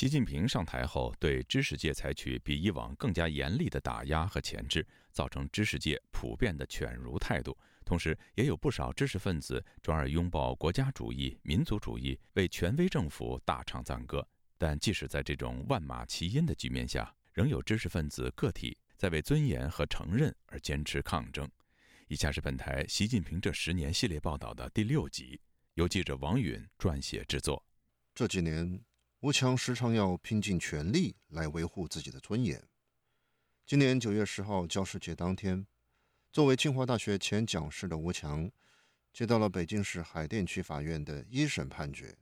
习近平上台后，对知识界采取比以往更加严厉的打压和钳制，造成知识界普遍的犬儒态度。同时，也有不少知识分子转而拥抱国家主义、民族主义，为权威政府大唱赞歌。但即使在这种万马齐喑的局面下，仍有知识分子个体在为尊严和承认而坚持抗争。以下是本台《习近平这十年》系列报道的第六集，由记者王允撰写制作。这几年，吴强时常要拼尽全力来维护自己的尊严。今年九月十号教师节当天。作为清华大学前讲师的吴强，接到了北京市海淀区法院的一审判决，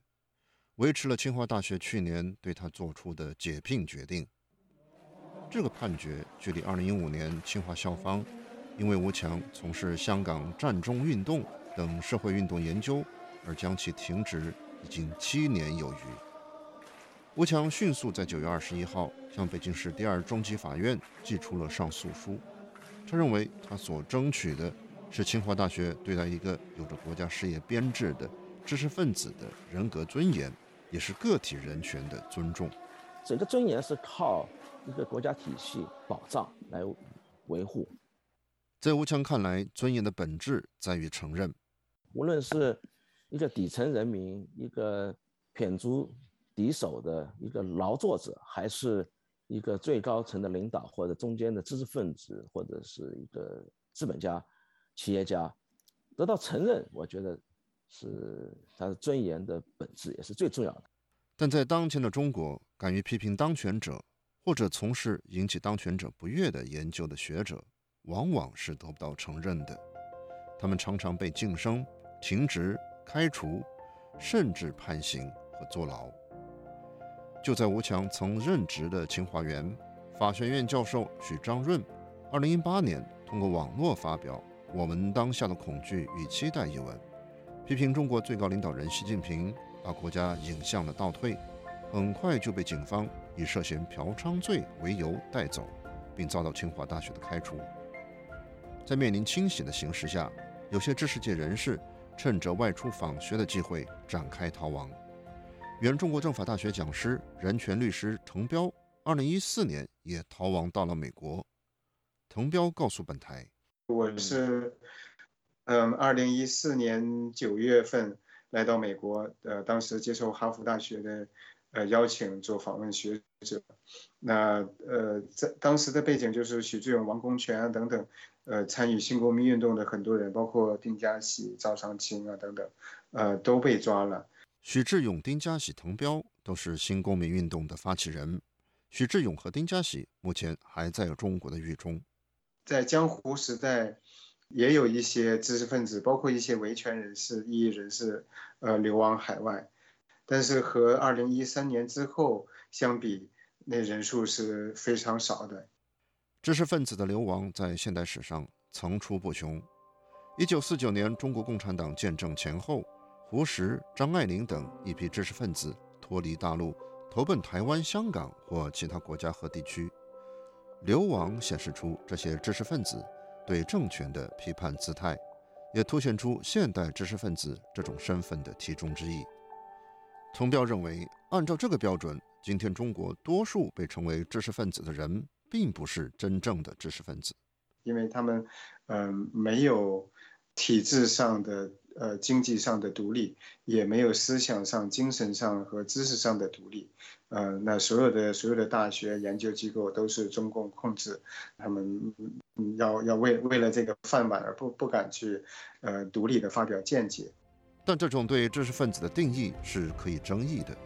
维持了清华大学去年对他做出的解聘决定。这个判决距离2015年清华校方因为吴强从事香港战中运动等社会运动研究而将其停职，已经七年有余。吴强迅速在九月二十一号向北京市第二中级法院寄出了上诉书。他认为，他所争取的是清华大学对待一个有着国家事业编制的知识分子的人格尊严，也是个体人权的尊重。整个尊严是靠一个国家体系保障来维护。在吴强看来，尊严的本质在于承认，无论是一个底层人民，一个谝足敌手的一个劳作者，还是。一个最高层的领导，或者中间的知识分子，或者是一个资本家、企业家，得到承认，我觉得是他的尊严的本质，也是最重要的。但在当前的中国，敢于批评当权者或者从事引起当权者不悦的研究的学者，往往是得不到承认的。他们常常被晋升、停职、开除，甚至判刑和坐牢。就在吴强曾任职的清华园法学院教授许章润，二零一八年通过网络发表《我们当下的恐惧与期待》一文，批评中国最高领导人习近平把国家引向了倒退，很快就被警方以涉嫌嫖娼罪为由带走，并遭到清华大学的开除。在面临清洗的形势下，有些知识界人士趁着外出访学的机会展开逃亡。原中国政法大学讲师、人权律师滕彪，二零一四年也逃亡到了美国。滕彪告诉本台：“我是，嗯，二零一四年九月份来到美国，呃，当时接受哈佛大学的，呃，邀请做访问学者。那，呃，在当时的背景就是许志永、王功权啊等等，呃，参与新公民运动的很多人，包括丁家喜、赵尚清啊等等，呃，都被抓了。”许志勇、丁家喜、滕彪都是新公民运动的发起人。许志勇和丁家喜目前还在中国的狱中。在江湖时代，也有一些知识分子，包括一些维权人士、异议人士，呃，流亡海外。但是和二零一三年之后相比，那人数是非常少的。知识分子的流亡在现代史上层出不穷。一九四九年，中国共产党建政前后。胡适、张爱玲等一批知识分子脱离大陆，投奔台湾、香港或其他国家和地区。流亡显示出这些知识分子对政权的批判姿态，也凸显出现代知识分子这种身份的题中之意。滕彪认为，按照这个标准，今天中国多数被称为知识分子的人，并不是真正的知识分子，因为他们，嗯，没有体制上的。呃，经济上的独立也没有思想上、精神上和知识上的独立。呃，那所有的所有的大学研究机构都是中共控制，他们要要为为了这个饭碗而不不敢去呃独立的发表见解。但这种对知识分子的定义是可以争议的。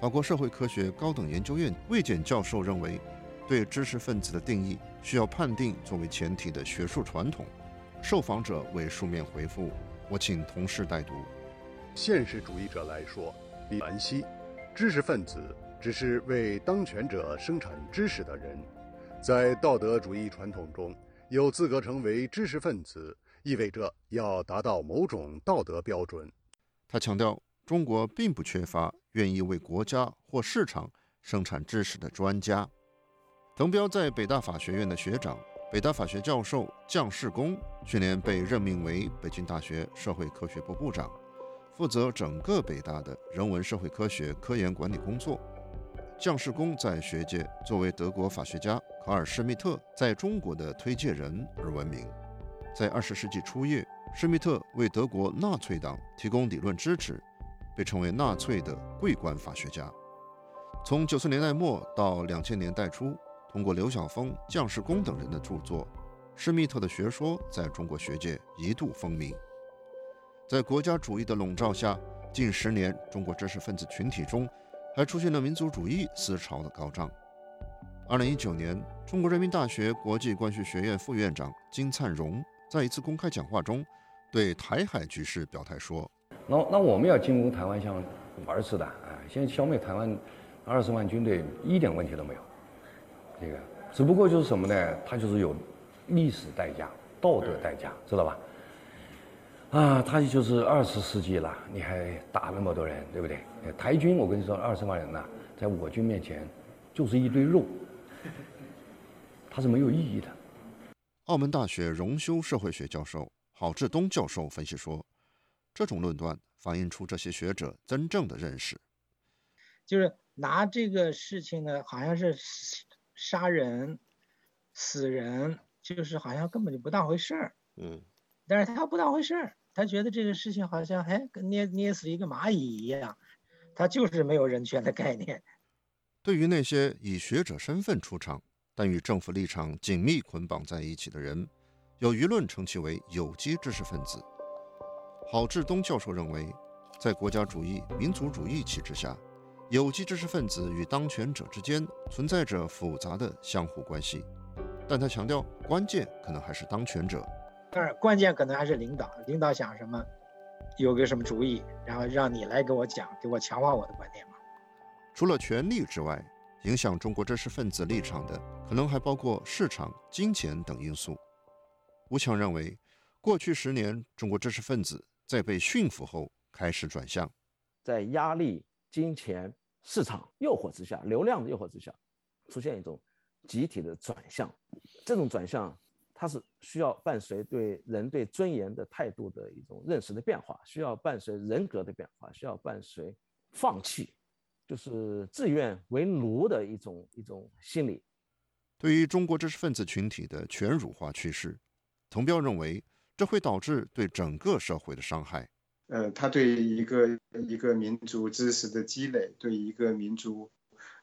法国社会科学高等研究院魏简教授认为，对知识分子的定义需要判定作为前提的学术传统。受访者为书面回复。我请同事代读。现实主义者来说，李兰希，知识分子只是为当权者生产知识的人。在道德主义传统中，有资格成为知识分子，意味着要达到某种道德标准。他强调，中国并不缺乏愿意为国家或市场生产知识的专家。滕彪在北大法学院的学长。北大法学教授姜世功去年被任命为北京大学社会科学部部长，负责整个北大的人文社会科学科研管理工作。将士公在学界作为德国法学家卡尔·施密特在中国的推介人而闻名。在二十世纪初叶，施密特为德国纳粹党提供理论支持，被称为纳粹的桂冠法学家。从九十年代末到两千年代初，通过刘晓峰、将士功等人的著作，施密特的学说在中国学界一度风靡。在国家主义的笼罩下，近十年中国知识分子群体中还出现了民族主义思潮的高涨。二零一九年，中国人民大学国际关系学院副院长金灿荣在一次公开讲话中，对台海局势表态说：“那那我们要进攻台湾像玩似的，啊，现在消灭台湾。”二十万军队一点问题都没有，这个只不过就是什么呢？它就是有历史代价、道德代价，知道吧？啊，它就是二十世纪了，你还打那么多人，对不对？台军，我跟你说，二十万人呐，在我军面前就是一堆肉，它是没有意义的。澳门大学荣休社会学教授郝志东教授分析说，这种论断反映出这些学者真正的认识，就是。拿这个事情呢，好像是杀人、死人，就是好像根本就不当回事儿。嗯，但是他不当回事儿，他觉得这个事情好像哎，跟捏捏死一个蚂蚁一样，他就是没有人权的概念。对于那些以学者身份出场，但与政府立场紧密捆绑在一起的人，有舆论称其为有机知识分子。郝志东教授认为，在国家主义、民族主义旗帜下。有机知识分子与当权者之间存在着复杂的相互关系，但他强调，关键可能还是当权者。当然，关键可能还是领导。领导想什么，有个什么主意，然后让你来给我讲，给我强化我的观点嘛。除了权力之外，影响中国知识分子立场的，可能还包括市场、金钱等因素。吴强认为，过去十年，中国知识分子在被驯服后开始转向，在压力、金钱。市场诱惑之下，流量的诱惑之下，出现一种集体的转向。这种转向，它是需要伴随对人对尊严的态度的一种认识的变化，需要伴随人格的变化，需要伴随放弃，就是自愿为奴的一种一种心理。对于中国知识分子群体的全儒化趋势，滕彪认为，这会导致对整个社会的伤害。呃，他对一个一个民族知识的积累，对一个民族，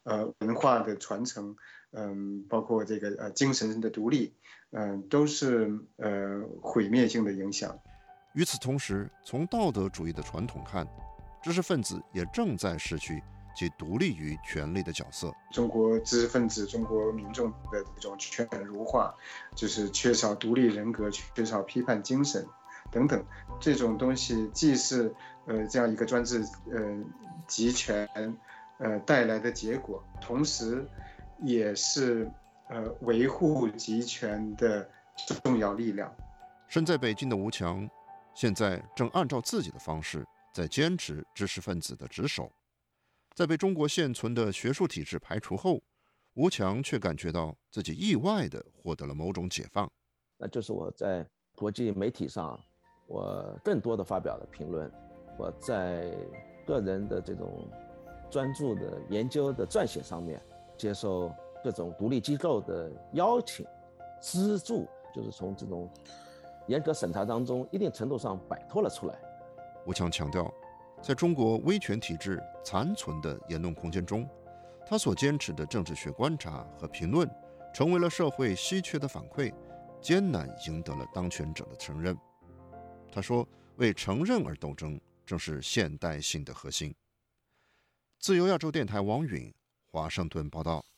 呃，文化的传承，嗯，包括这个呃精神的独立，嗯，都是呃毁灭性的影响。与此同时，从道德主义的传统看，知识分子也正在失去其独立于权力的角色。中国知识分子、中国民众的这种犬儒化，就是缺少独立人格，缺少批判精神。等等，这种东西既是呃这样一个专制呃集权呃带来的结果，同时也是呃维护集权的重要力量。身在北京的吴强，现在正按照自己的方式在坚持知识分子的职守。在被中国现存的学术体制排除后，吴强却感觉到自己意外地获得了某种解放。那就是我在国际媒体上。我更多的发表了评论，我在个人的这种专注的研究的撰写上面，接受各种独立机构的邀请、资助，就是从这种严格审查当中，一定程度上摆脱了出来。吴强强调，在中国威权体制残存的言论空间中，他所坚持的政治学观察和评论，成为了社会稀缺的反馈，艰难赢得了当权者的承认。他说：“为承认而斗争，正是现代性的核心。”自由亚洲电台王允华盛顿报道。